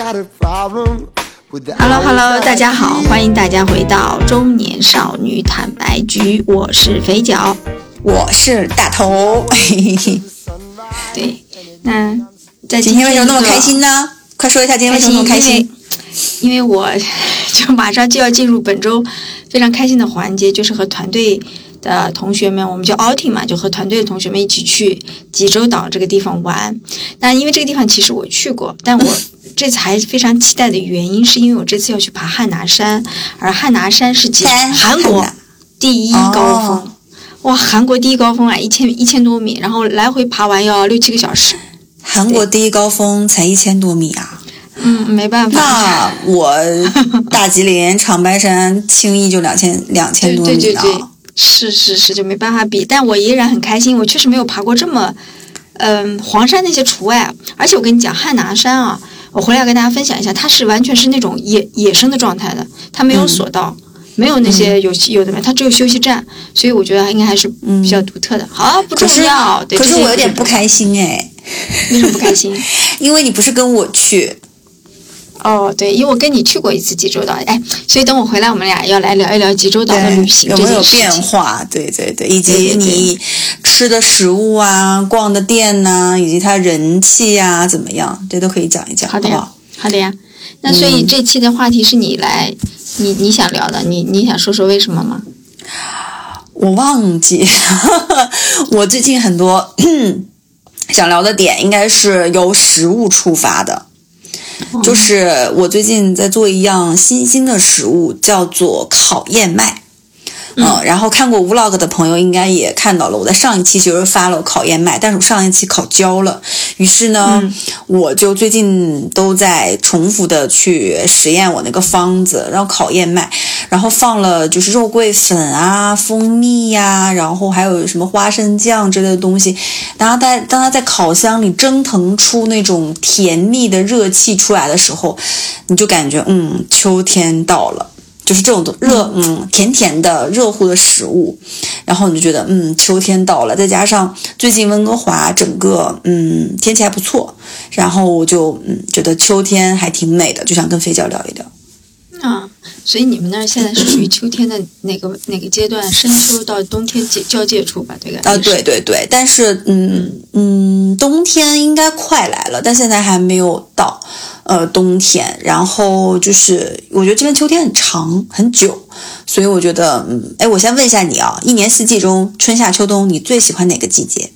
Hello Hello，大家好，欢迎大家回到中年少女坦白局，我是肥脚，我是大头。对，那在今天为什么那么开心呢？快说一下今天为什么那么开心？因为我就马上就要进入本周非常开心的环节，就是和团队。的同学们，我们叫 outing 嘛，就和团队的同学们一起去济州岛这个地方玩。那因为这个地方其实我去过，但我这次还非常期待的原因，是因为我这次要去爬汉拿山，而汉拿山是韩国第一高峰。哇，韩国第一高峰啊，一千一千多米，然后来回爬完要六七个小时。韩国第一高峰才一千多米啊？嗯，没办法。那我 大吉林长白山轻易就两千两千多米了。是是是，就没办法比，但我依然很开心。我确实没有爬过这么，嗯，黄山那些除外。而且我跟你讲，汉拿山啊，我回来要跟大家分享一下，它是完全是那种野野生的状态的，它没有索道，没有那些有有的没，它只有休息站，所以我觉得应该还是比较独特的。好，不重要。可是我有点不开心哎，为什么不开心？因为你不是跟我去。哦，对，因为我跟你去过一次济州岛，哎，所以等我回来，我们俩要来聊一聊济州岛的旅行有没有变化？对对对，以及你吃的食物啊，逛的店呐，以及它人气呀怎么样，这都可以讲一讲，好的呀，好的呀。那所以这期的话题是你来，你你想聊的，你你想说说为什么吗？我忘记，我最近很多 想聊的点，应该是由食物出发的。就是我最近在做一样新兴的食物，叫做烤燕麦。嗯，然后看过 vlog 的朋友应该也看到了，我在上一期就是发了烤燕麦，但是我上一期烤焦了，于是呢，我就最近都在重复的去实验我那个方子，然后烤燕麦，然后放了就是肉桂粉啊、蜂蜜呀，然后还有什么花生酱之类的东西，然后在当它在烤箱里蒸腾出那种甜蜜的热气出来的时候，你就感觉嗯，秋天到了。就是这种热，嗯，甜甜的、热乎的食物，然后你就觉得，嗯，秋天到了。再加上最近温哥华整个，嗯，天气还不错，然后我就，嗯，觉得秋天还挺美的，就想跟飞教聊一聊。啊，所以你们那儿现在是属于秋天的哪个哪个阶段？深秋到冬天交交界处吧，这个。啊，对对对，但是，嗯嗯，冬天应该快来了，但现在还没有到。呃，冬天，然后就是我觉得这边秋天很长很久，所以我觉得，嗯，哎，我先问一下你啊，一年四季中，春夏秋冬，你最喜欢哪个季节？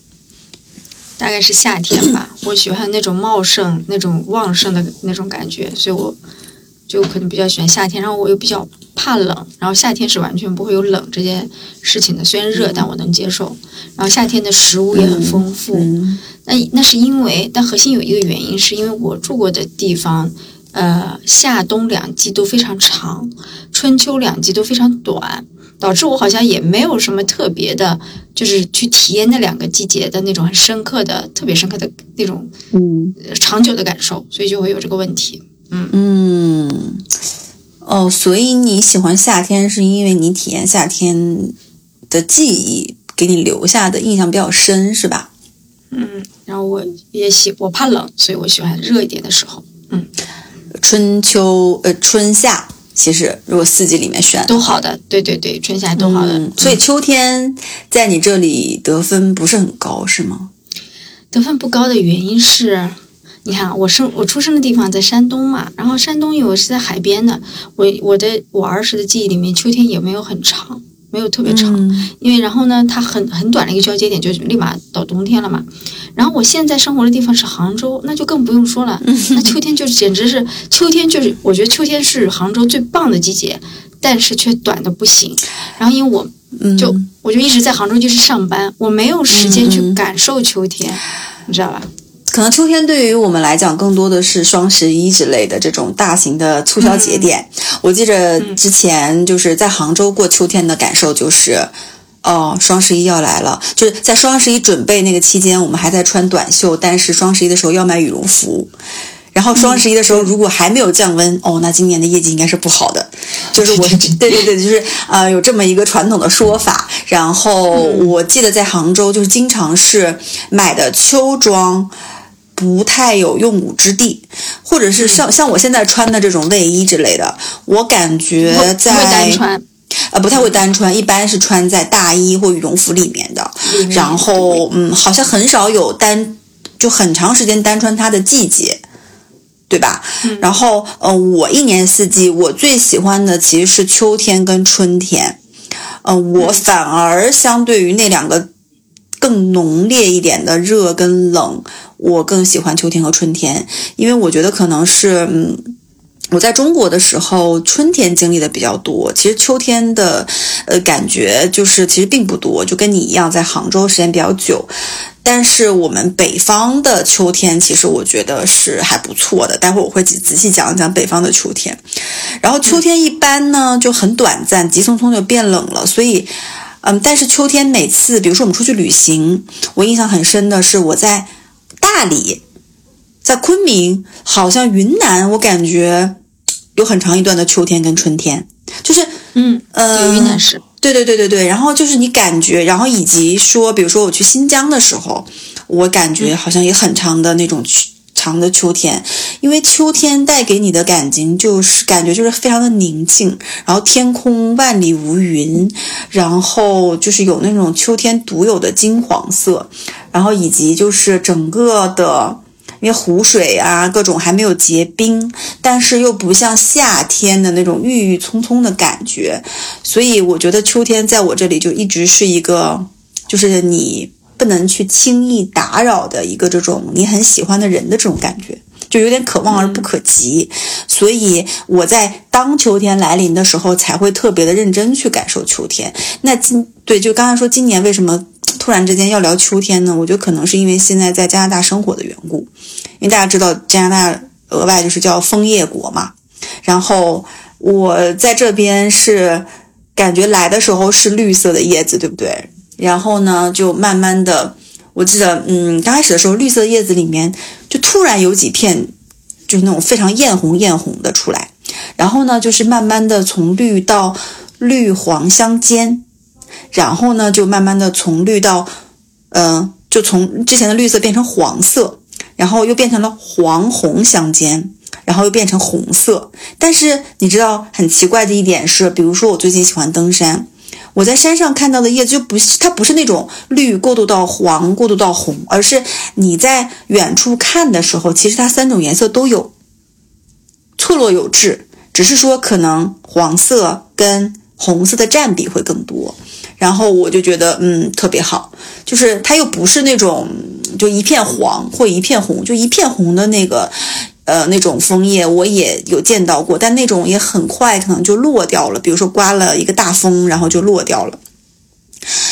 大概是夏天吧，我喜欢那种茂盛、那种旺盛的那种感觉，所以我就可能比较喜欢夏天。然后我又比较怕冷，然后夏天是完全不会有冷这件事情的，虽然热，但我能接受。然后夏天的食物也很丰富。那那是因为，但核心有一个原因，是因为我住过的地方，呃，夏冬两季都非常长，春秋两季都非常短，导致我好像也没有什么特别的，就是去体验那两个季节的那种很深刻的、特别深刻的那种，嗯，长久的感受，所以就会有这个问题。嗯嗯，哦，所以你喜欢夏天，是因为你体验夏天的记忆给你留下的印象比较深，是吧？嗯，然后我也喜我怕冷，所以我喜欢热一点的时候。嗯，春秋呃春夏，其实如果四季里面选都好的，对对对，春夏都好的。所以秋天在你这里得分不是很高，是吗？得分不高的原因是，你看我生我出生的地方在山东嘛，然后山东因为是在海边的，我我的我儿时的记忆里面，秋天也没有很长。没有特别长，因为然后呢，它很很短的一个交接点就立马到冬天了嘛。然后我现在生活的地方是杭州，那就更不用说了。那秋天就简直是秋天，就是我觉得秋天是杭州最棒的季节，但是却短的不行。然后因为我就我就一直在杭州就是上班，我没有时间去感受秋天，你知道吧？可能秋天对于我们来讲，更多的是双十一之类的这种大型的促销节点。我记着之前就是在杭州过秋天的感受，就是哦，双十一要来了。就是在双十一准备那个期间，我们还在穿短袖，但是双十一的时候要买羽绒服。然后双十一的时候，如果还没有降温，哦，那今年的业绩应该是不好的。就是我，对对对，就是呃，有这么一个传统的说法。然后我记得在杭州，就是经常是买的秋装。不太有用武之地，或者是像像我现在穿的这种卫衣之类的，我感觉不会在单穿，呃不太会单穿，一般是穿在大衣或羽绒服里面的。然后嗯，好像很少有单就很长时间单穿它的季节。对吧？然后，呃，我一年四季我最喜欢的其实是秋天跟春天，呃，我反而相对于那两个更浓烈一点的热跟冷，我更喜欢秋天和春天，因为我觉得可能是，嗯，我在中国的时候，春天经历的比较多，其实秋天的，呃，感觉就是其实并不多，就跟你一样，在杭州时间比较久。但是我们北方的秋天，其实我觉得是还不错的。待会儿我会仔仔细讲一讲北方的秋天。然后秋天一般呢就很短暂，急匆匆就变冷了。所以，嗯，但是秋天每次，比如说我们出去旅行，我印象很深的是我在大理，在昆明，好像云南，我感觉有很长一段的秋天跟春天，就是嗯，呃，有云南是。对对对对对，然后就是你感觉，然后以及说，比如说我去新疆的时候，我感觉好像也很长的那种长的秋天，因为秋天带给你的感情就是感觉就是非常的宁静，然后天空万里无云，然后就是有那种秋天独有的金黄色，然后以及就是整个的。因为湖水啊，各种还没有结冰，但是又不像夏天的那种郁郁葱葱的感觉，所以我觉得秋天在我这里就一直是一个，就是你不能去轻易打扰的一个这种你很喜欢的人的这种感觉，就有点可望而不可及。所以我在当秋天来临的时候，才会特别的认真去感受秋天。那今对，就刚才说今年为什么？突然之间要聊秋天呢，我觉得可能是因为现在在加拿大生活的缘故，因为大家知道加拿大额外就是叫枫叶国嘛。然后我在这边是感觉来的时候是绿色的叶子，对不对？然后呢，就慢慢的，我记得，嗯，刚开始的时候绿色叶子里面就突然有几片就是那种非常艳红艳红的出来，然后呢，就是慢慢的从绿到绿黄相间。然后呢，就慢慢的从绿到，嗯，就从之前的绿色变成黄色，然后又变成了黄红相间，然后又变成红色。但是你知道很奇怪的一点是，比如说我最近喜欢登山，我在山上看到的叶子就不，它不是那种绿过渡到黄过渡到红，而是你在远处看的时候，其实它三种颜色都有，错落有致，只是说可能黄色跟红色的占比会更多。然后我就觉得，嗯，特别好，就是它又不是那种就一片黄或一片红，就一片红的那个，呃，那种枫叶我也有见到过，但那种也很快可能就落掉了，比如说刮了一个大风，然后就落掉了。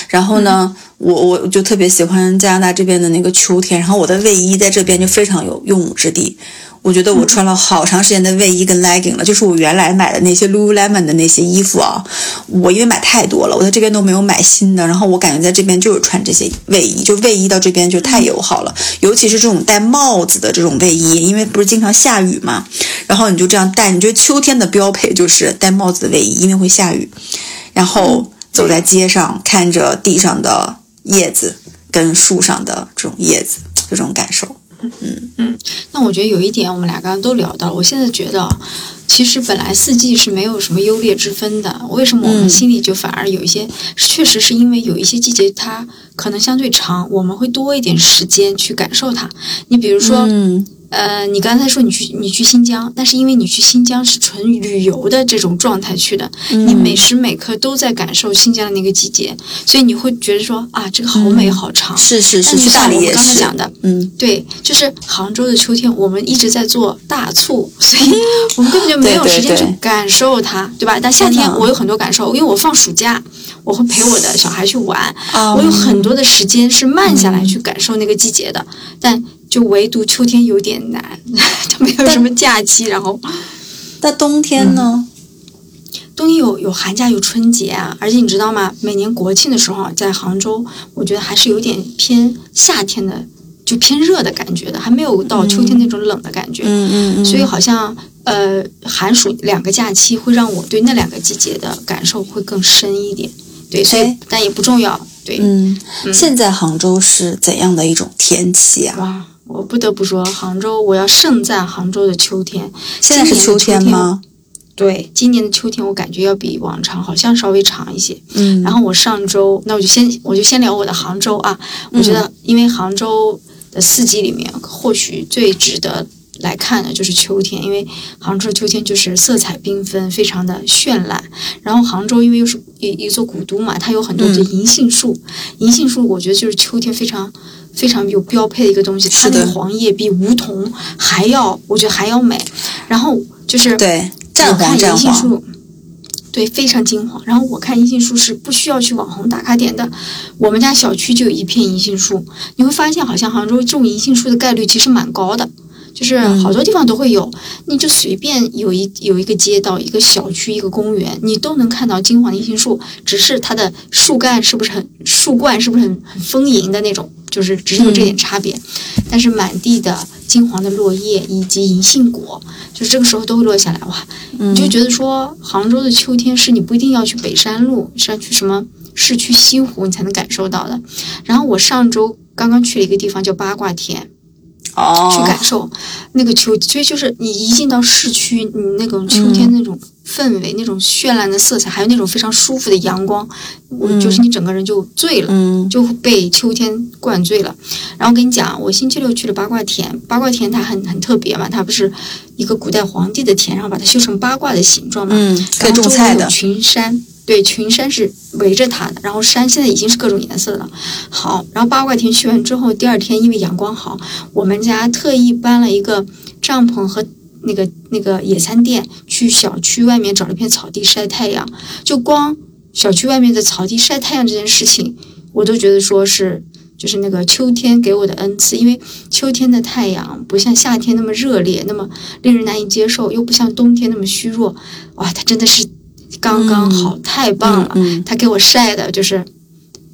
然后呢，我我就特别喜欢加拿大这边的那个秋天，然后我的卫衣在这边就非常有用武之地。我觉得我穿了好长时间的卫衣跟 legging 了，就是我原来买的那些 Lululemon 的那些衣服啊，我因为买太多了，我在这边都没有买新的。然后我感觉在这边就是穿这些卫衣，就卫衣到这边就太友好了，尤其是这种戴帽子的这种卫衣，因为不是经常下雨嘛，然后你就这样戴，你觉得秋天的标配就是戴帽子的卫衣，因为会下雨，然后走在街上看着地上的叶子跟树上的这种叶子，这种感受。嗯嗯，那我觉得有一点我们俩刚刚都聊到，我现在觉得，其实本来四季是没有什么优劣之分的，为什么我们心里就反而有一些？确实是因为有一些季节它可能相对长，我们会多一点时间去感受它。你比如说。呃，你刚才说你去你去新疆，那是因为你去新疆是纯旅游的这种状态去的，你每时每刻都在感受新疆的那个季节，所以你会觉得说啊，这个好美好长。是是是，去大理也是。刚才讲的，嗯，对，就是杭州的秋天，我们一直在做大促，所以 我们根本就没有时间去感受它，对吧？但夏天我有很多感受，因为我放暑假，我会陪我的小孩去玩，我有很多的时间是慢下来去感受那个季节的，但。就唯独秋天有点难，就没有什么假期。然后，那冬天呢？冬天有有寒假有春节啊，而且你知道吗？每年国庆的时候，在杭州，我觉得还是有点偏夏天的，就偏热的感觉的，还没有到秋天那种冷的感觉。嗯嗯嗯。所以好像呃，寒暑两个假期会让我对那两个季节的感受会更深一点。对，所以但也不重要。对，嗯。现在杭州是怎样的一种天气啊？哇！我不得不说，杭州我要盛赞杭州的秋天。现在是秋天吗？对，今年的秋天我感觉要比往常好像稍微长一些。嗯，然后我上周，那我就先我就先聊我的杭州啊。我觉得，因为杭州的四季里面，或许最值得来看的就是秋天，因为杭州的秋天就是色彩缤纷，非常的绚烂。然后杭州因为又是一一座古都嘛，它有很多的银杏树，银杏树我觉得就是秋天非常非常有标配的一个东西，它那个黄叶比梧桐还要，我觉得还要美。然后就是对。我看银杏树，对，非常金黄。然后我看银杏树是不需要去网红打卡点的，我们家小区就有一片银杏树。你会发现，好像杭州种银杏树的概率其实蛮高的，就是好多地方都会有。你就随便有一有一个街道、一个小区、一个公园，你都能看到金黄的银杏树，只是它的树干是不是很树冠是不是很很丰盈的那种，就是只有这点差别。但是满地的。金黄的落叶以及银杏果，就是这个时候都会落下来哇！你就觉得说，杭州的秋天是你不一定要去北山路，是要去什么市区西湖你才能感受到的。然后我上周刚刚去了一个地方叫八卦田，哦，去感受那个秋，所以就是你一进到市区，你那种秋天那种。氛围那种绚烂的色彩，还有那种非常舒服的阳光，我就是你整个人就醉了，就被秋天灌醉了。然后跟你讲，我星期六去了八卦田，八卦田它很很特别嘛，它不是一个古代皇帝的田，然后把它修成八卦的形状嘛，可以种菜的。群山，对，群山是围着它的，然后山现在已经是各种颜色了。好，然后八卦田去完之后，第二天因为阳光好，我们家特意搬了一个帐篷和。那个那个野餐垫去小区外面找了片草地晒太阳，就光小区外面的草地晒太阳这件事情，我都觉得说是就是那个秋天给我的恩赐，因为秋天的太阳不像夏天那么热烈，那么令人难以接受，又不像冬天那么虚弱，哇，它真的是刚刚好，太棒了，他给我晒的就是。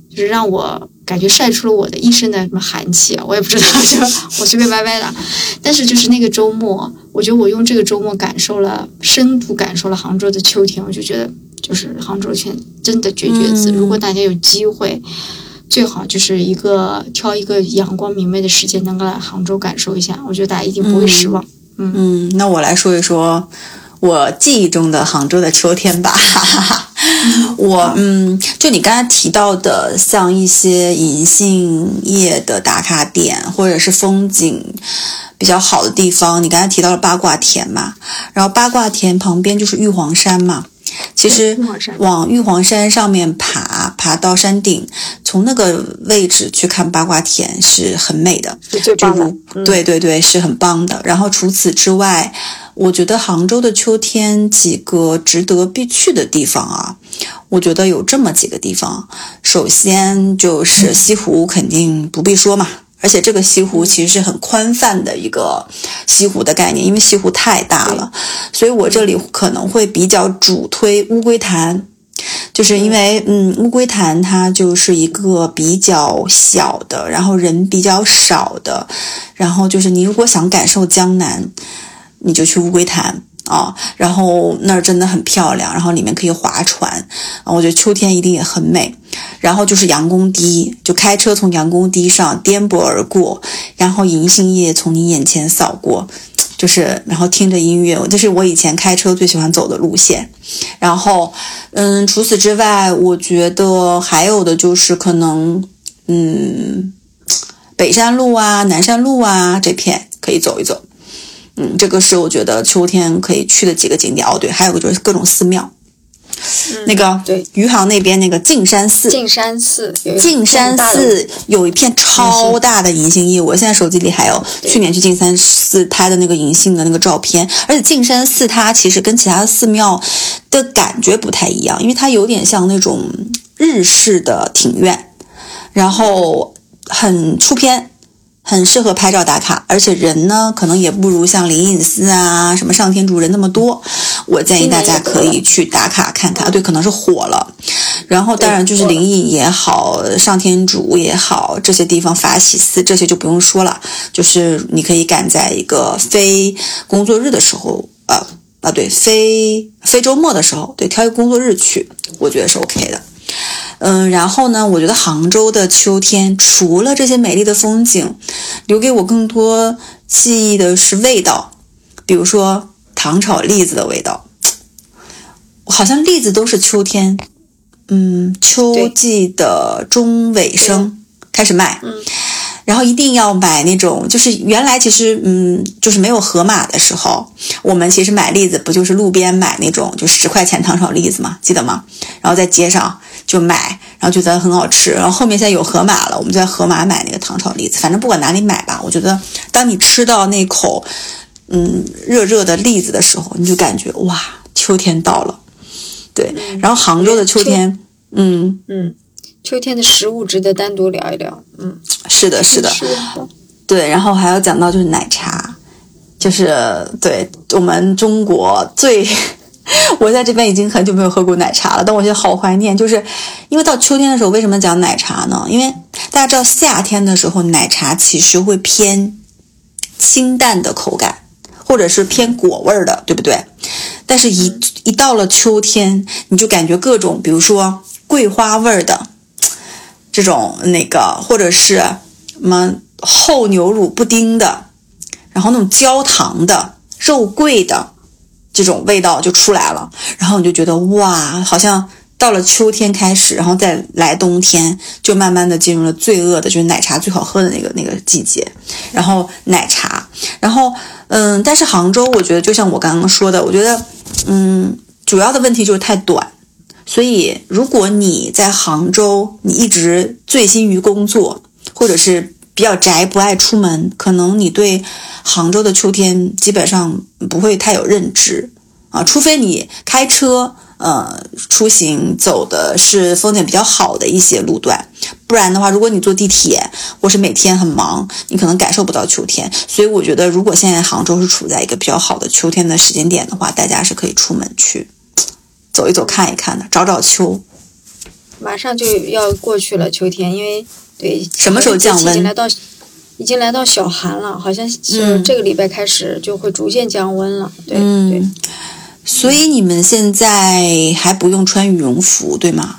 就是让我感觉晒出了我的一身的什么寒气啊，我也不知道，就我随便歪歪的。但是就是那个周末，我觉得我用这个周末感受了，深度感受了杭州的秋天。我就觉得，就是杭州圈真的绝绝子。如果大家有机会，最好就是一个挑一个阳光明媚的时间，能够来杭州感受一下。我觉得大家一定不会失望。嗯嗯，那我来说一说我记忆中的杭州的秋天吧。我嗯，就你刚才提到的，像一些银杏叶的打卡点，或者是风景比较好的地方，你刚才提到了八卦田嘛，然后八卦田旁边就是玉皇山嘛。其实往玉皇山上面爬，爬到山顶，从那个位置去看八卦田是很美的，是最棒的。对对对，是很棒的。然后除此之外，我觉得杭州的秋天几个值得必去的地方啊，我觉得有这么几个地方。首先就是西湖，肯定不必说嘛。而且这个西湖其实是很宽泛的一个西湖的概念，因为西湖太大了，所以我这里可能会比较主推乌龟潭，就是因为嗯，乌龟潭它就是一个比较小的，然后人比较少的，然后就是你如果想感受江南，你就去乌龟潭。啊，然后那儿真的很漂亮，然后里面可以划船，啊，我觉得秋天一定也很美。然后就是杨公堤，就开车从杨公堤上颠簸而过，然后银杏叶从你眼前扫过，就是然后听着音乐，这是我以前开车最喜欢走的路线。然后，嗯，除此之外，我觉得还有的就是可能，嗯，北山路啊、南山路啊这片可以走一走。嗯，这个是我觉得秋天可以去的几个景点哦。对，还有个就是各种寺庙，那个对余杭那边那个径山寺，径山寺，径山寺有一片超大的银杏叶，我现在手机里还有去年去径山寺拍的那个银杏的那个照片。而且径山寺它其实跟其他的寺庙的感觉不太一样，因为它有点像那种日式的庭院，然后很出片。很适合拍照打卡，而且人呢，可能也不如像灵隐寺啊、什么上天竺人那么多。我建议大家可以去打卡看看。对，可能是火了。然后当然就是灵隐也好，上天竺也好，这些地方法喜寺这些就不用说了。就是你可以赶在一个非工作日的时候，呃啊对，非非周末的时候，对，挑一个工作日去，我觉得是 OK 的。嗯，然后呢，我觉得杭州的秋天除了这些美丽的风景，留给我更多记忆的是味道，比如说糖炒栗子的味道，好像栗子都是秋天，嗯，秋季的中尾声开始卖，嗯。然后一定要买那种，就是原来其实，嗯，就是没有盒马的时候，我们其实买栗子不就是路边买那种，就十块钱糖炒栗子嘛，记得吗？然后在街上就买，然后觉得很好吃。然后后面现在有盒马了，我们就在盒马买那个糖炒栗子。反正不管哪里买吧，我觉得当你吃到那口，嗯，热热的栗子的时候，你就感觉哇，秋天到了。对，然后杭州的秋天，嗯嗯。秋天的食物值得单独聊一聊，嗯，是的，是的，对，然后还要讲到就是奶茶，就是对我们中国最，我在这边已经很久没有喝过奶茶了，但我觉得好怀念，就是因为到秋天的时候，为什么讲奶茶呢？因为大家知道夏天的时候奶茶其实会偏清淡的口感，或者是偏果味儿的，对不对？但是一一到了秋天，你就感觉各种，比如说桂花味儿的。这种那个，或者是什么厚牛乳布丁的，然后那种焦糖的、肉桂的这种味道就出来了，然后你就觉得哇，好像到了秋天开始，然后再来冬天，就慢慢的进入了罪恶的，就是奶茶最好喝的那个那个季节。然后奶茶，然后嗯，但是杭州，我觉得就像我刚刚说的，我觉得嗯，主要的问题就是太短。所以，如果你在杭州，你一直醉心于工作，或者是比较宅，不爱出门，可能你对杭州的秋天基本上不会太有认知啊。除非你开车，呃，出行走的是风景比较好的一些路段，不然的话，如果你坐地铁或是每天很忙，你可能感受不到秋天。所以，我觉得如果现在杭州是处在一个比较好的秋天的时间点的话，大家是可以出门去。走一走，看一看的，找找秋。马上就要过去了，秋天，因为对什么时候降温？已经来到，已经来到小寒了，好像是这个礼拜开始就会逐渐降温了。对对。所以你们现在还不用穿羽绒服，对吗？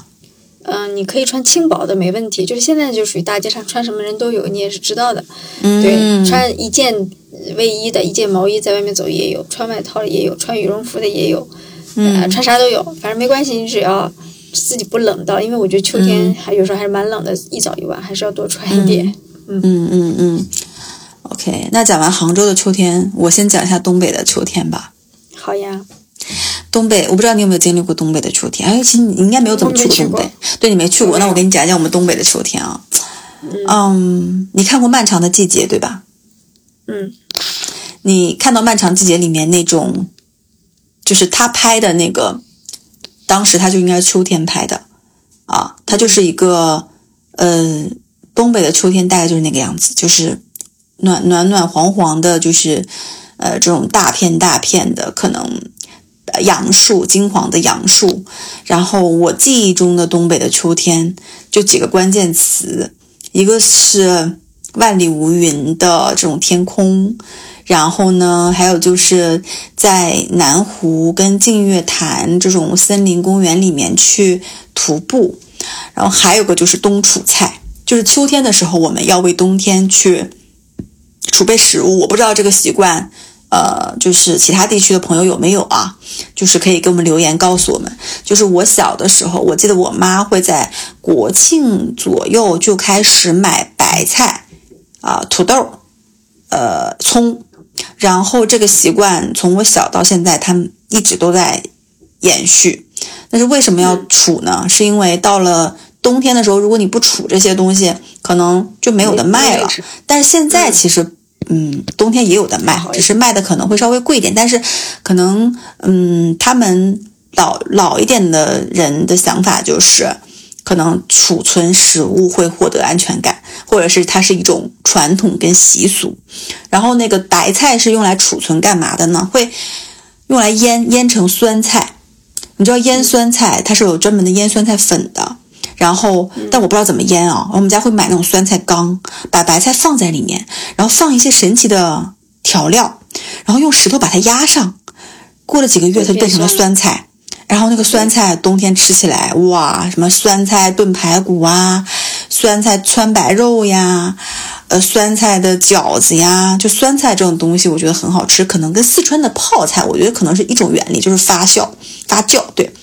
嗯，你可以穿轻薄的，没问题。就是现在就属于大街上穿什么人都有，你也是知道的。嗯。对，穿一件卫衣的，一件毛衣在外面走也有，穿外套的也有，穿羽绒服的也有。嗯，穿啥都有，反正没关系，你只要自己不冷到，因为我觉得秋天还有时候还是蛮冷的，一早一晚还是要多穿一点。嗯嗯嗯嗯。OK，那讲完杭州的秋天，我先讲一下东北的秋天吧。好呀。东北，我不知道你有没有经历过东北的秋天？哎，其实你应该没有怎么去过东北。对你没去过，那我给你讲讲我们东北的秋天啊。嗯。你看过《漫长的季节》对吧？嗯。你看到《漫长季节》里面那种。就是他拍的那个，当时他就应该秋天拍的，啊，他就是一个，呃，东北的秋天大概就是那个样子，就是暖暖暖黄黄的，就是，呃，这种大片大片的，可能杨树金黄的杨树。然后我记忆中的东北的秋天就几个关键词，一个是万里无云的这种天空。然后呢，还有就是在南湖跟净月潭这种森林公园里面去徒步，然后还有个就是冬储菜，就是秋天的时候我们要为冬天去储备食物。我不知道这个习惯，呃，就是其他地区的朋友有没有啊？就是可以给我们留言告诉我们。就是我小的时候，我记得我妈会在国庆左右就开始买白菜啊、土豆、呃、葱。然后这个习惯从我小到现在，他们一直都在延续。但是为什么要储呢？是因为到了冬天的时候，如果你不储这些东西，可能就没有的卖了。但是现在其实，嗯，冬天也有的卖，只是卖的可能会稍微贵一点。但是可能，嗯，他们老老一点的人的想法就是。可能储存食物会获得安全感，或者是它是一种传统跟习俗。然后那个白菜是用来储存干嘛的呢？会用来腌，腌成酸菜。你知道腌酸菜，它是有专门的腌酸菜粉的。然后，但我不知道怎么腌啊。我们家会买那种酸菜缸，把白菜放在里面，然后放一些神奇的调料，然后用石头把它压上。过了几个月，它就变成了酸菜。然后那个酸菜冬天吃起来，哇，什么酸菜炖排骨啊，酸菜川白肉呀，呃，酸菜的饺子呀，就酸菜这种东西，我觉得很好吃。可能跟四川的泡菜，我觉得可能是一种原理，就是发酵发酵。对。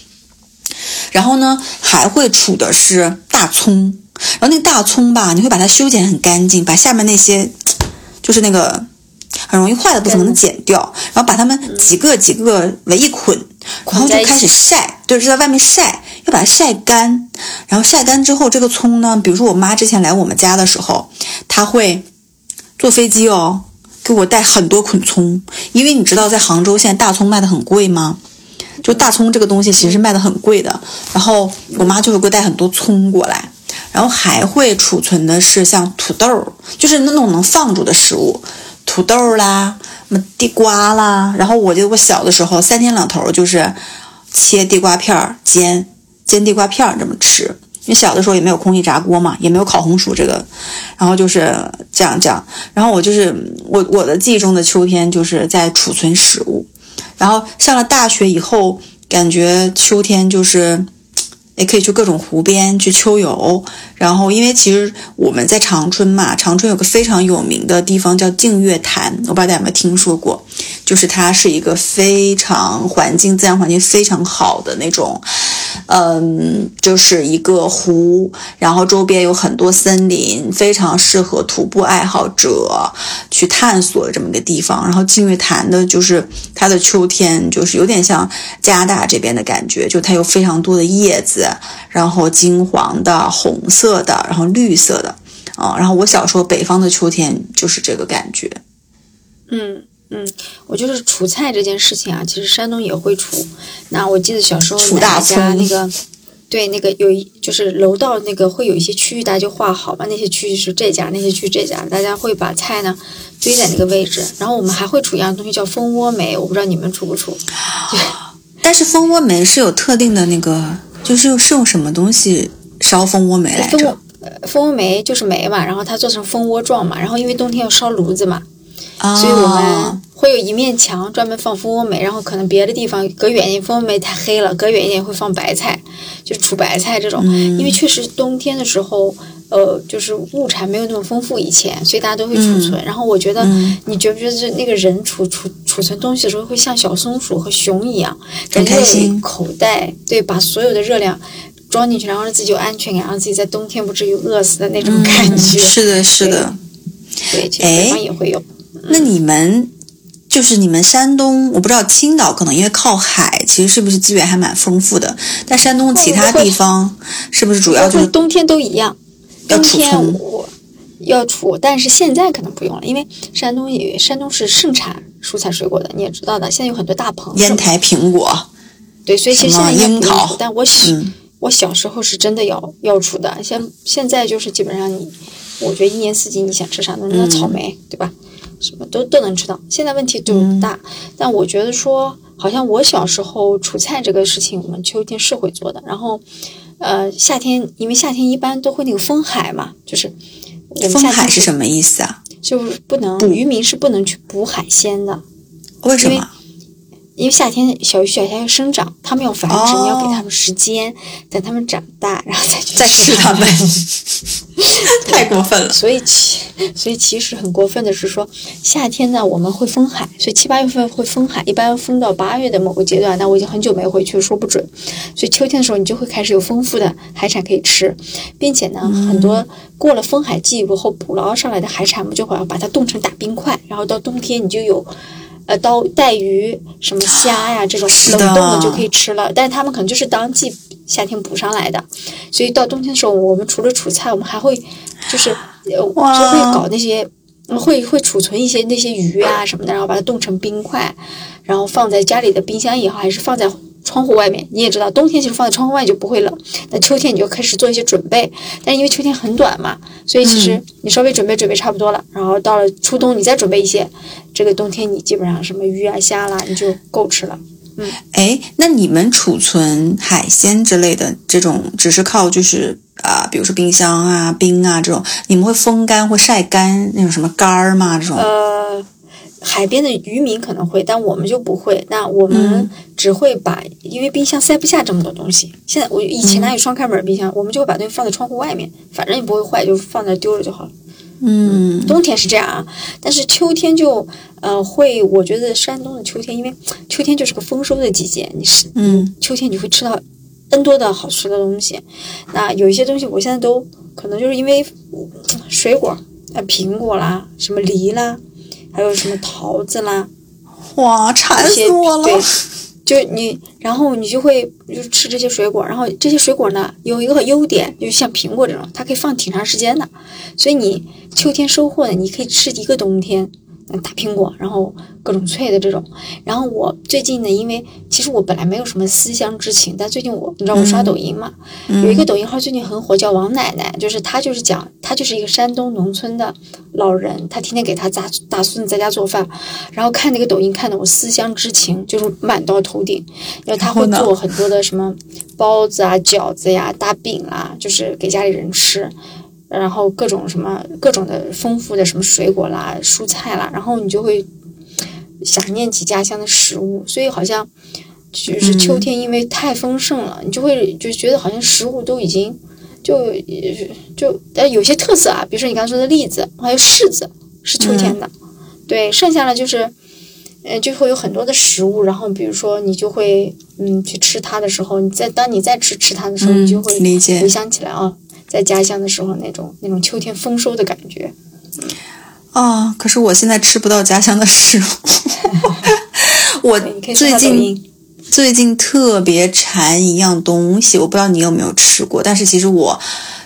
然后呢，还会储的是大葱。然后那个大葱吧，你会把它修剪很干净，把下面那些就是那个很容易坏的部分能剪掉，然后把它们几个几个为一捆，然后就开始晒，就是在外面晒，要把它晒干。然后晒干之后，这个葱呢，比如说我妈之前来我们家的时候，她会坐飞机哦，给我带很多捆葱，因为你知道在杭州现在大葱卖的很贵吗？就大葱这个东西其实是卖的很贵的，然后我妈就会给我带很多葱过来。然后还会储存的是像土豆，就是那种能放住的食物，土豆啦，什么地瓜啦。然后我记得我小的时候，三天两头就是切地瓜片儿煎，煎地瓜片儿这么吃。因为小的时候也没有空气炸锅嘛，也没有烤红薯这个，然后就是这样这样。然后我就是我我的记忆中的秋天就是在储存食物。然后上了大学以后，感觉秋天就是。也可以去各种湖边去秋游，然后因为其实我们在长春嘛，长春有个非常有名的地方叫净月潭，我不知道大家有没有听说过，就是它是一个非常环境自然环境非常好的那种，嗯，就是一个湖，然后周边有很多森林，非常适合徒步爱好者去探索这么个地方。然后净月潭的就是它的秋天就是有点像加拿大这边的感觉，就它有非常多的叶子。然后金黄的、红色的，然后绿色的，啊，然后我小时候北方的秋天就是这个感觉。嗯嗯，我就是除菜这件事情啊，其实山东也会除。那我记得小时候奶奶家那个，对，那个有一就是楼道那个会有一些区域，大家就画好吧，那些区域是这家，那些区这家，大家会把菜呢堆在那个位置。然后我们还会除一样东西叫蜂窝煤，我不知道你们除不除。但是蜂窝煤是有特定的那个。就是是用什么东西烧蜂窝煤来着？蜂窝煤就是煤嘛，然后它做成蜂窝状嘛，然后因为冬天要烧炉子嘛，所以我们会有一面墙专门放蜂窝煤，然后可能别的地方隔远一点，蜂窝煤太黑了，隔远一点会放白菜，就是储白菜这种，因为确实冬天的时候。呃，就是物产没有那么丰富以前，所以大家都会储存。然后我觉得，你觉不觉得那个人储储储存东西的时候，会像小松鼠和熊一样，很开心。口袋对，把所有的热量装进去，然后让自己有安全感，让自己在冬天不至于饿死的那种感觉。是的，是的。对，其实北方也会有。那你们就是你们山东，我不知道青岛可能因为靠海，其实是不是资源还蛮丰富的？但山东其他地方是不是主要就是冬天都一样？冬天我要储，但是现在可能不用了，因为山东也山东是盛产蔬菜水果的，你也知道的。现在有很多大棚，烟台苹果，对，所以其实现在樱桃。但我小我小时候是真的要要储的，现现在就是基本上你，我觉得一年四季你想吃啥都能，草莓对吧？什么都都能吃到。现在问题就不大，但我觉得说，好像我小时候储菜这个事情，我们秋天是会做的，然后。呃，夏天因为夏天一般都会那个封海嘛，就是封海是什么意思啊？就是不能渔民是不能去捕海鲜的，为什么？因为夏天小鱼小虾要生长，它们要繁殖，你要给它们时间，等它们长大，然后再去再吃它们。太过分了。所以其所以其实很过分的是说，夏天呢我们会封海，所以七八月份会封海，一般封到八月的某个阶段。那我已经很久没回去，说不准。所以秋天的时候，你就会开始有丰富的海产可以吃，并且呢，很多过了封海季以后捕捞上来的海产，我们就会把它冻成大冰块，然后到冬天你就有。呃，刀带鱼、什么虾呀，这种冷冻的就可以吃了。但是他们可能就是当季夏天补上来的，所以到冬天的时候，我们除了储菜，我们还会就是呃，就会搞那些，会会储存一些那些鱼啊什么的，然后把它冻成冰块，然后放在家里的冰箱也好，还是放在。窗户外面，你也知道，冬天其实放在窗户外就不会冷。那秋天你就开始做一些准备，但因为秋天很短嘛，所以其实你稍微准备准备差不多了，然后到了初冬你再准备一些，这个冬天你基本上什么鱼啊虾啦你就够吃了。嗯，哎，那你们储存海鲜之类的这种，只是靠就是啊，比如说冰箱啊冰啊这种，你们会风干或晒干那种什么干儿吗？这种？呃。海边的渔民可能会，但我们就不会。那我们嗯只会把，因为冰箱塞不下这么多东西。现在我以前哪有双开门冰箱，我们就会把东西放在窗户外面，反正也不会坏，就放那丢了就好了。嗯冬天是这样啊，但是秋天就呃会，我觉得山东的秋天，因为秋天就是个丰收的季节，你是嗯秋天你会吃到 N 多的好吃的东西。那有一些东西我现在都可能就是因为嗯水果，呃苹果啦，什么梨啦，还有什么桃子啦，哇，馋死我了对。，就你，然后你就会就吃这些水果，然后这些水果呢有一个优点，就像苹果这种，它可以放挺长时间的，所以你秋天收获的，你可以吃一个冬天。嗯大苹果，然后各种脆的这种，然后我最近呢，因为其实我本来没有什么思乡之情，但最近我你知道我刷抖音嘛，有一个抖音号最近很火，叫王奶奶，就是她就是讲她就是一个山东农村的老人，她天天给她大大孙子在家做饭，然后看那个抖音看的我思乡之情就是满到头顶，然后她会做很多的什么包子啊、饺子呀、大饼啦，就是给家里人吃。然后各种什么各种的丰富的什么水果啦、蔬菜啦，然后你就会想念起家乡的食物，所以好像就是秋天因为太丰盛了，你就会就觉得好像食物都已经就就呃有些特色啊，比如说你刚刚说的栗子，还有柿子是秋天的，对，剩下的就是。呃，就会有很多的食物，然后比如说你就会，嗯，去吃它的时候，你在当你再吃吃它的时候，你就会回想起来啊，在家乡的时候那种那种秋天丰收的感觉。啊！可是我现在吃不到家乡的食物。我最近。最近特别馋一样东西，我不知道你有没有吃过，但是其实我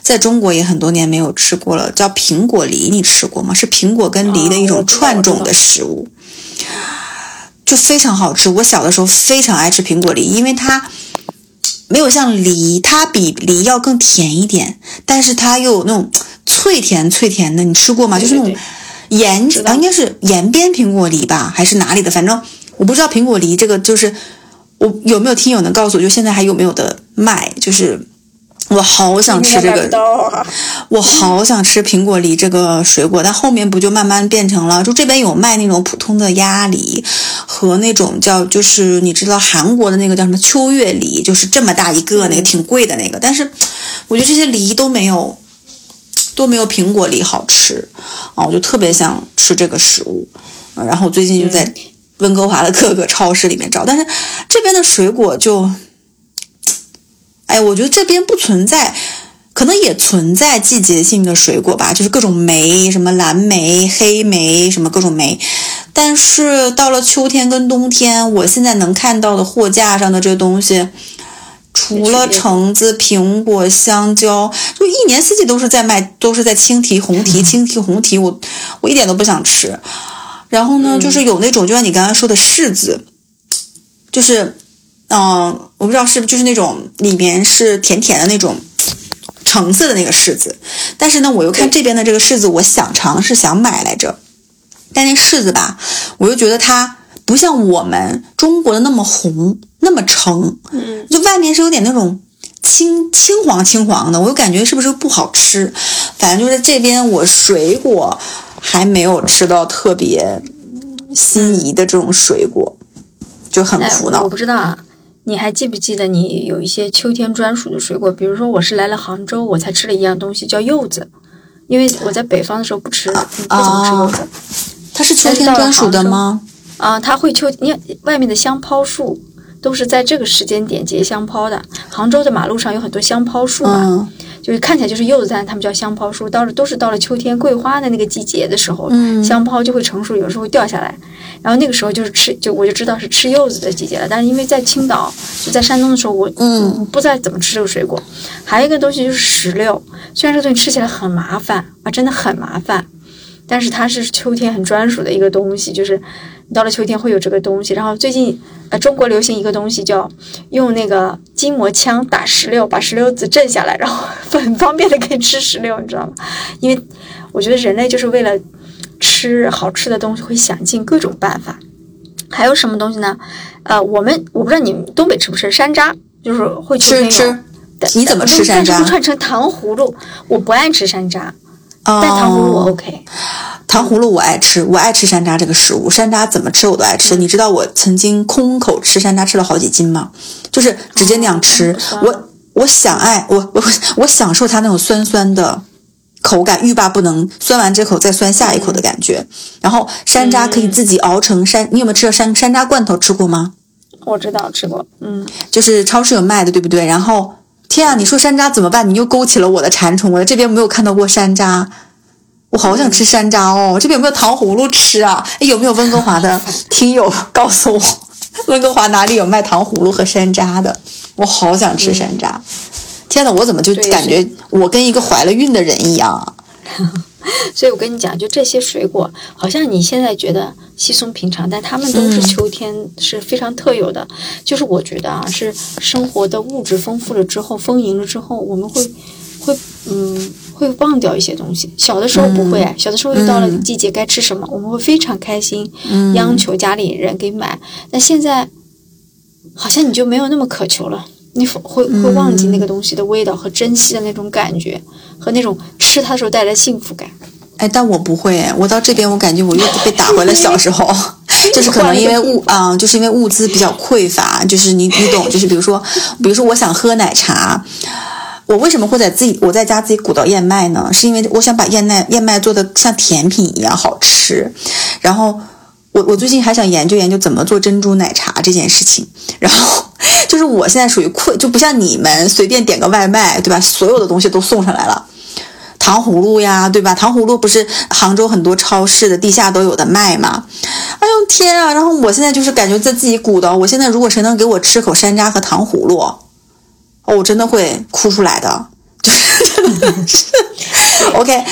在中国也很多年没有吃过了，叫苹果梨，你吃过吗？是苹果跟梨的一种串种的食物，就非常好吃。我小的时候非常爱吃苹果梨，因为它没有像梨，它比梨要更甜一点，但是它又有那种脆甜脆甜的，你吃过吗？就是那种对盐知道啊，应该是延边苹果梨吧，还是哪里的？反正我不知道苹果梨这个就是我有没有听友能告诉我，就现在还有没有的卖？就是我好想吃这个，啊。我好想吃苹果梨这个水果，但后面不就慢慢变成了，就这边有卖那种普通的鸭梨和那种叫就是你知道韩国的那个叫什么秋月梨，就是这么大一个那个挺贵的那个，但是我觉得这些梨都没有。都没有苹果梨好吃。啊！我就特别想吃这个食物，呃然后我最近就在温哥华的各个超市里面找，但是这边的水果就，哎，我觉得这边不存在，可能也存在季节性的水果吧，就是各种梅，什么蓝莓、黑莓，什么各种梅。但是到了秋天跟冬天，我现在能看到的货架上的这东西，除了橙子、苹果、香蕉，就一年四季都是在卖，都是在青提、红提、青提、红提，我我一点都不想吃。然后呢，就是有那种，就像你刚刚说的柿子，就是，嗯、我不知道是不是就是那种里面是甜甜的那种橙色的那个柿子，但是呢，我又看这边的这个柿子，我想尝试想买来着，但那柿子吧，我又觉得它不像我们中国的那么红，那么橙，嗯，就外面是有点那种青青黄青黄的，我又感觉是不是不好吃？反正就是这边我水果还没有吃到特别心仪的这种水果，就很哎，苦恼我。不知道啊，你还记不记得你有一些秋天专属的水果？比如说，我是来了杭州，我才吃了一样东西叫柚子，因为我在北方的时候不吃，不怎么吃柚子。它是秋天专属的吗？啊，它会秋，你看外面的香抛树都是在这个时间点结香抛的。杭州的马路上有很多香抛树嘛，嗯就是看起来就是柚子，但他们叫香泡树。到了都是到了秋天桂花的那个季节的时候，嗯香泡就会成熟，有时候会掉下来。然后那个时候就是吃，就我就知道是吃柚子的季节了。但是因为在青岛，就在山东的时候，我嗯不知道怎么吃这个水果。还有一个东西就是石榴，虽然这个东西吃起来很麻烦啊，真的很麻烦，但是它是秋天很专属的一个东西，就是你到了秋天会有这个东西。然后最近呃，中国流行一个东西叫用那个筋膜枪打石榴，把石榴籽震下来，然后 很方便的可以吃石榴，你知道吗？因为我觉得人类就是为了吃好吃的东西，会想尽各种办法。还有什么东西呢？呃，我们我不知道你们东北吃不吃山楂，就是会吃吃。但你怎么但吃山楂但是会串成糖葫芦，我不爱吃山楂，但糖葫芦我哦，OK。糖葫芦我爱吃，我爱吃山楂这个食物，山楂怎么吃我都爱吃。你知道我曾经空口吃山楂吃了好几斤吗？就是直接那样吃。我我想爱我我我享受它那种酸酸的口感，欲罢不能。酸完这口再酸下一口的感觉。然后山楂可以自己熬成山，你有没有吃过山山楂罐头？吃过吗？我知道吃过，嗯，就是超市有卖的，对不对？然后天啊，你说山楂怎么办？你又勾起了我的馋虫。我在这边没有看到过山楂。我好想吃山楂哦！这边有没有糖葫芦吃啊？有没有温哥华的 听友告诉我，温哥华哪里有卖糖葫芦和山楂的？我好想吃山楂！天呐，我怎么就感觉我跟一个怀了孕的人一样啊？所以我跟你讲，就这些水果，好像你现在觉得稀松平常，但它们都是秋天是非常特有的。就是我觉得啊，是生活的物质丰富了之后，丰盈了之后，我们会会嗯。会忘掉一些东西，小的时候不会，小的时候又到了季节该吃什么，我们会非常开心，央求家里人给买。但现在好像你就没有那么渴求了，你会会忘记那个东西的味道和珍惜的那种感觉，和那种吃它的时候带来幸福感。哎，但我不会，我到这边我感觉我又 被打回了小时候，就是可能因为物啊，就是因为物资比较匮乏，就是你你懂，就是比如说，比如说我想喝奶茶。我为什么会在自己我在家自己鼓捣燕麦呢？是因为我想把燕麦燕麦做的像甜品一样好吃。然后我我最近还想研究研究怎么做珍珠奶茶这件事情。然后就是我现在属于困，就不像你们随便点个外卖，对吧？所有的东西都送上来了，糖葫芦呀，对吧？糖葫芦不是杭州很多超市的地下都有的卖吗？哎呦天啊！然后我现在就是感觉在自己鼓捣。我现在如果谁能给我吃口山楂和糖葫芦。哦，我真的会哭出来的，就是真的是。OK，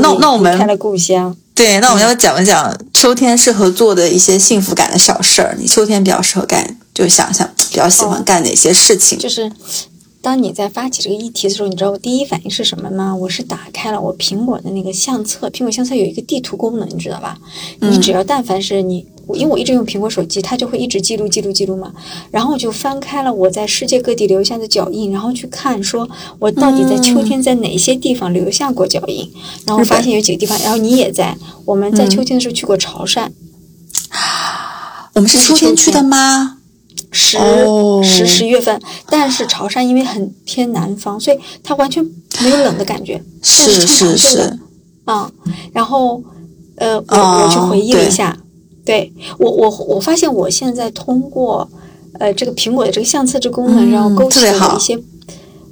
那那我们开了故乡。对，那我们要讲一讲秋天适合做的一些幸福感的小事儿。你秋天比较适合干，就想想比较喜欢干哪些事情。就是当你在发起这个议题的时候，你知道我第一反应是什么吗？我是打开了我苹果的那个相册，苹果相册有一个地图功能，你知道吧？你只要但凡是你。因为我一直用苹果手机，它就会一直记录、记录、记录嘛。然后我就翻开了我在世界各地留下的脚印，然后去看，说我到底在秋天在哪些地方留下过脚印。然后发现有几个地方，然后你也在。我们在秋天的时候去过潮汕。我们是秋天去的吗？十十十一月份，但是潮汕因为很偏南方，所以它完全没有冷的感觉。是是是。嗯，然后呃，我我去回忆了一下。对我，我我发现我现在通过，呃，这个苹果的这个相册这功能，然后勾起了一些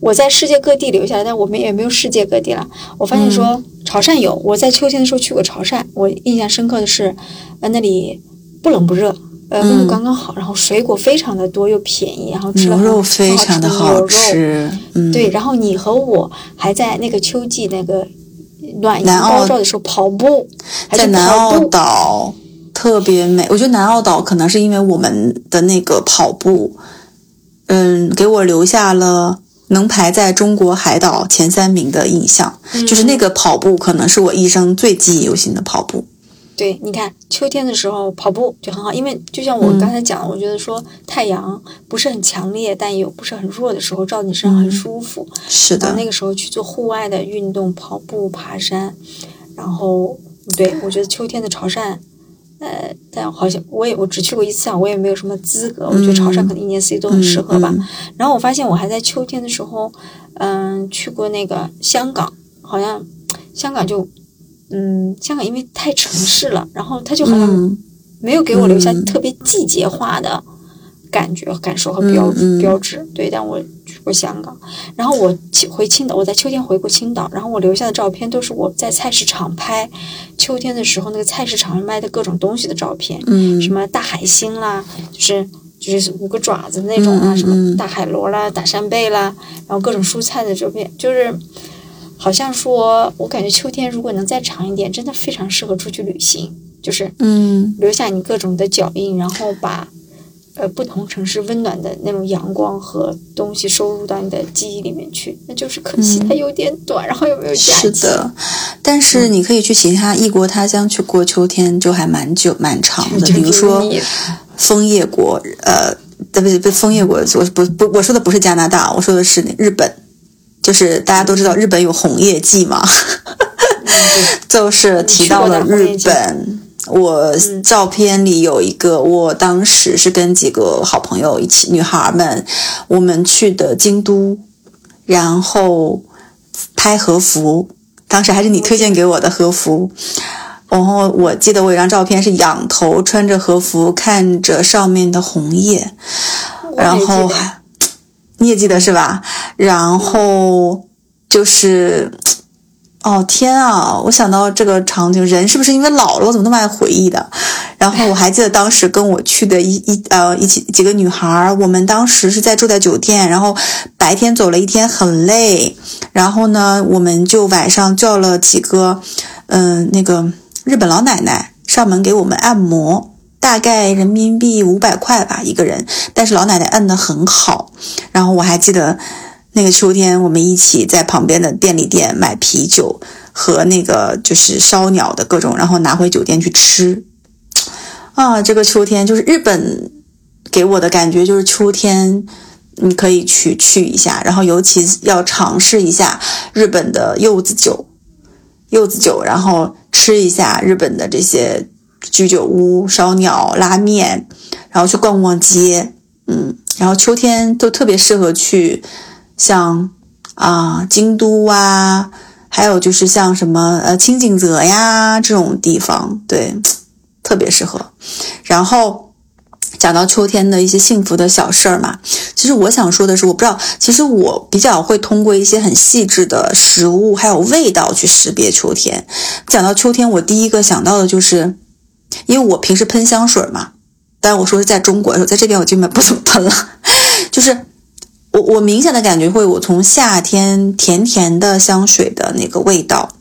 我在世界各地留下来，但我们也没有世界各地了。我发现说潮汕有，我在秋天的时候去过潮汕，我印象深刻的是，呃，那里不冷不热，呃，温度刚刚好，然后水果非常的多又便宜，然后吃了牛肉非常的好吃，嗯对，然后你和我还在那个秋季那个暖阳高照的时候跑步，在南澳岛。特别美，我觉得南澳岛可能是因为我们的那个跑步，嗯，给我留下了能排在中国海岛前三名的印象。就是那个跑步可能是我一生最记忆犹新的跑步。对，你看秋天的时候跑步就很好，因为就像我刚才讲，我觉得说太阳不是很强烈，但也有不是很弱的时候，照你身上很舒服。是的，那个时候去做户外的运动，跑步、爬山，然后对我觉得秋天的潮汕。呃，但好像我也我只去过一次啊，我也没有什么资格。我觉得潮汕可能一年四季都很适合吧。然后我发现我还在秋天的时候，嗯，去过那个香港，好像香港就，嗯，香港因为太城市了，然后它就好像没有给我留下特别季节化的。感觉、感受和标标志，对。但我去过香港，然后我回青岛，我在秋天回过青岛，然后我留下的照片都是我在菜市场拍秋天的时候那个菜市场上卖的各种东西的照片，嗯，什么大海星啦，就是就是五个爪子那种啊，什么大海螺啦、大扇贝啦，然后各种蔬菜的照片，就是好像说，我感觉秋天如果能再长一点，真的非常适合出去旅行，就是嗯，留下你各种的脚印，然后把。呃，不同城市温暖的那种阳光和东西收入到你的记忆里面去，那就是可惜它有点短，然后又没有假期。是的，但是你可以去其他异国他乡去过秋天，就还蛮久蛮长的。比如说枫叶国，呃，不不不，枫叶国，我不不，我说的不是加拿大，我说的是日本，就是大家都知道日本有红叶季嘛。就是提到了日本。我照片里有一个，我当时是跟几个好朋友一起，女孩们，我们去的京都，然后拍和服，当时还是你推荐给我的和服。然后我记得我有张照片是仰头穿着和服，看着上面的红叶，然后还你也记得是吧？然后就是。哦天啊！我想到这个场景，人是不是因为老了，我怎么那么爱回忆的？然后我还记得当时跟我去的一一呃一起几个女孩，我们当时是在住在酒店，然后白天走了一天很累，然后呢，我们就晚上叫了几个嗯那个日本老奶奶上门给我们按摩，大概人民币五百块吧一个人，但是老奶奶按的很好，然后我还记得。那个秋天，我们一起在旁边的便利店买啤酒和那个就是烧鸟的各种，然后拿回酒店去吃。啊，这个秋天就是日本给我的感觉就是秋天，你可以去去一下，然后尤其要尝试一下日本的柚子酒，柚子酒，然后吃一下日本的这些居酒屋、烧鸟、拉面，然后去逛逛街，嗯，然后秋天都特别适合去。像啊，京都啊，还有就是像什么呃，清景泽呀这种地方，对，特别适合。然后讲到秋天的一些幸福的小事儿嘛，其实我想说的是，我不知道，其实我比较会通过一些很细致的食物还有味道去识别秋天。讲到秋天，我第一个想到的就是，因为我平时喷香水嘛，但我说是在中国的时候，在这边我基本不怎么喷了，就是。我我明显的感觉会，我从夏天甜甜的香水的那个味道，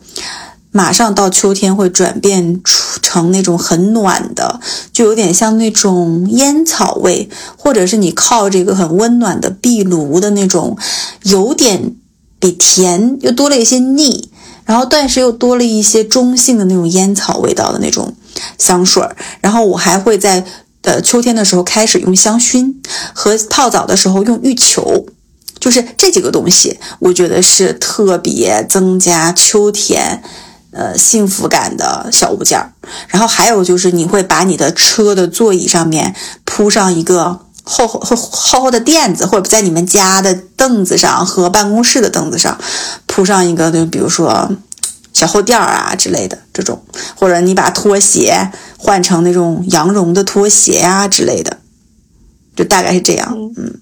马上到秋天会转变出成那种很暖的，就有点像那种烟草味，或者是你靠这个很温暖的壁炉的那种，有点比甜又多了一些腻，然后但是又多了一些中性的那种烟草味道的那种香水儿然后我还会在。呃秋天的时候开始用香薰，和泡澡的时候用浴球，就是这几个东西，我觉得是特别增加秋天，呃幸福感的小物件儿。然后还有就是你会把你的车的座椅上面铺上一个厚厚厚厚厚的垫子，或者在你们家的凳子上和办公室的凳子上铺上一个，就比如说。小厚垫儿啊之类的这种，或者你把拖鞋换成那种羊绒的拖鞋呀之类的，就大概是这样。嗯，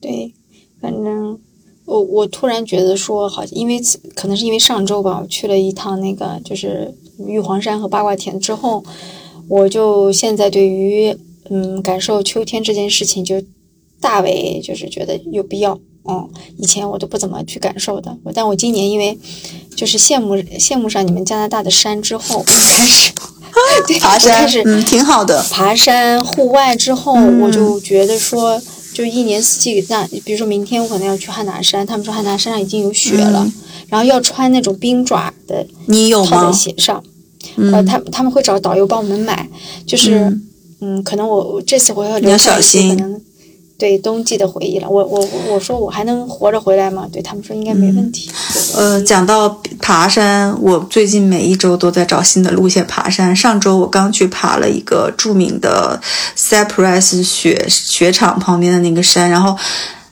对，反正我我突然觉得说，好像因为可能是因为上周吧，我去了一趟那个就是玉皇山和八卦田之后，我就现在对于嗯感受秋天这件事情就大为就是觉得有必要。嗯，以前我都不怎么去感受的，但我今年因为就是羡慕羡慕上你们加拿大的山之后，开始 爬山，开始嗯挺好的。爬山户外之后，我就觉得说，就一年四季，那比如说明天我可能要去汉拿山，他们说汉拿山上已经有雪了，然后要穿那种冰爪的，你有吗？套在鞋上，呃，他他们会找导游帮我们买，就是嗯，可能我这次我要留下一些可能。对冬季的回忆了，我我我说我还能活着回来吗？对他们说应该没问题。呃，讲到爬山，我最近每一周都在找新的路线爬山。上周我刚去爬了一个著名的 Cypress 雪雪场旁边的那个山，然后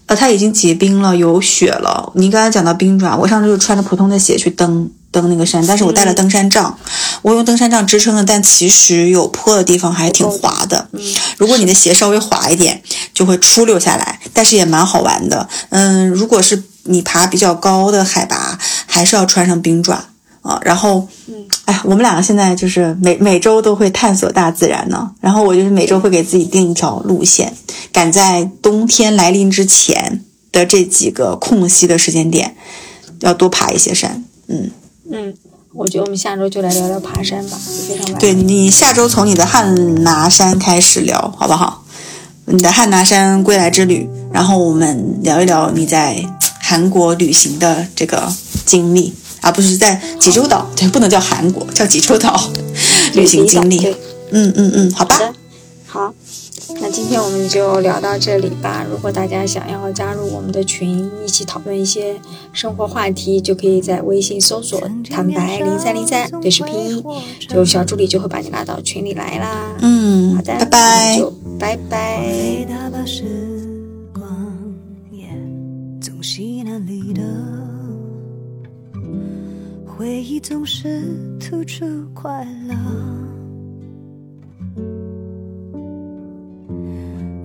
呃它已经结冰了，有雪了。你刚才讲到冰爪，我上周就穿着普通的鞋去登。登那个山，但是我带了登山杖，我用登山杖支撑的，但其实有坡的地方还是挺滑的。如果你的鞋稍微滑一点，就会出溜下来，但是也蛮好玩的。嗯，如果是你爬比较高的海拔，还是要穿上冰爪啊。然后，哎，我们两个现在就是每每周都会探索大自然呢。然后我就是每周会给自己定一条路线，赶在冬天来临之前的这几个空隙的时间点，要多爬一些山。嗯。嗯，我觉得我们下周就来聊聊爬山吧，非常对你下周从你的汉拿山开始聊，好不好？你的汉拿山归来之旅，然后我们聊一聊你在韩国旅行的这个经历，而不是在济州岛，对，不能叫韩国，叫济州岛 旅行经历。嗯嗯嗯，好吧。好。那今天我们就聊到这里吧。如果大家想要加入我们的群，一起讨论一些生活话题，就可以在微信搜索“坦白零三零三”对视拼音，就小助理就会把你拉到群里来啦。嗯，好的，拜拜，就拜拜。回忆总是突出快乐，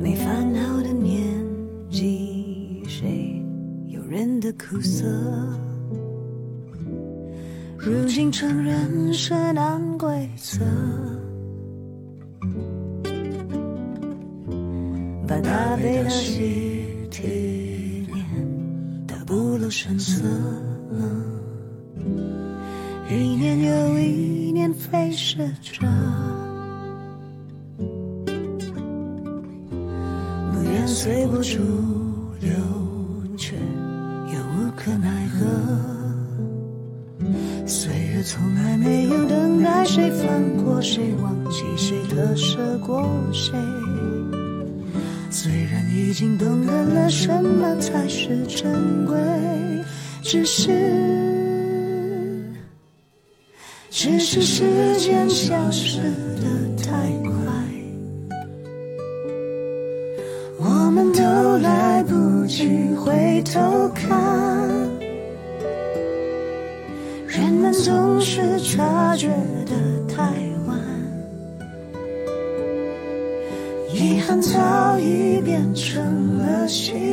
没烦恼的年纪，谁有人的苦涩？如今承认是难规则，把那悲的喜体验的不露声色。一年又一年飞逝着，随波逐流，却又无可奈何。岁月从来没有等待谁放过谁，忘记谁割舍过谁。虽然已经懂得了什么才是珍贵，只是。只是时间消失的回头看。人们总是察觉得太晚，遗憾早已变成了习惯。